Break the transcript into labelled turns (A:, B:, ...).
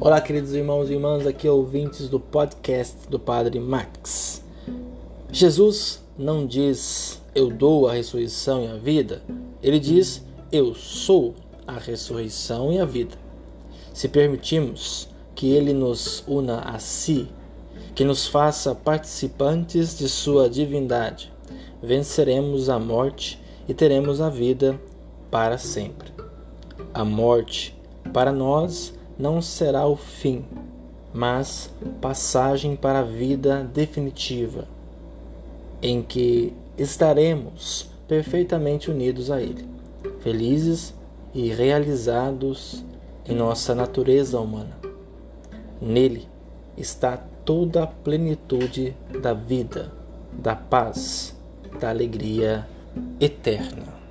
A: Olá, queridos irmãos e irmãs, aqui ouvintes do podcast do Padre Max. Jesus não diz eu dou a ressurreição e a vida, ele diz eu sou a ressurreição e a vida. Se permitirmos que ele nos una a si, que nos faça participantes de sua divindade, venceremos a morte e teremos a vida para sempre. A morte, para nós, não será o fim, mas passagem para a vida definitiva, em que estaremos perfeitamente unidos a Ele, felizes e realizados em nossa natureza humana. Nele está toda a plenitude da vida, da paz, da alegria eterna.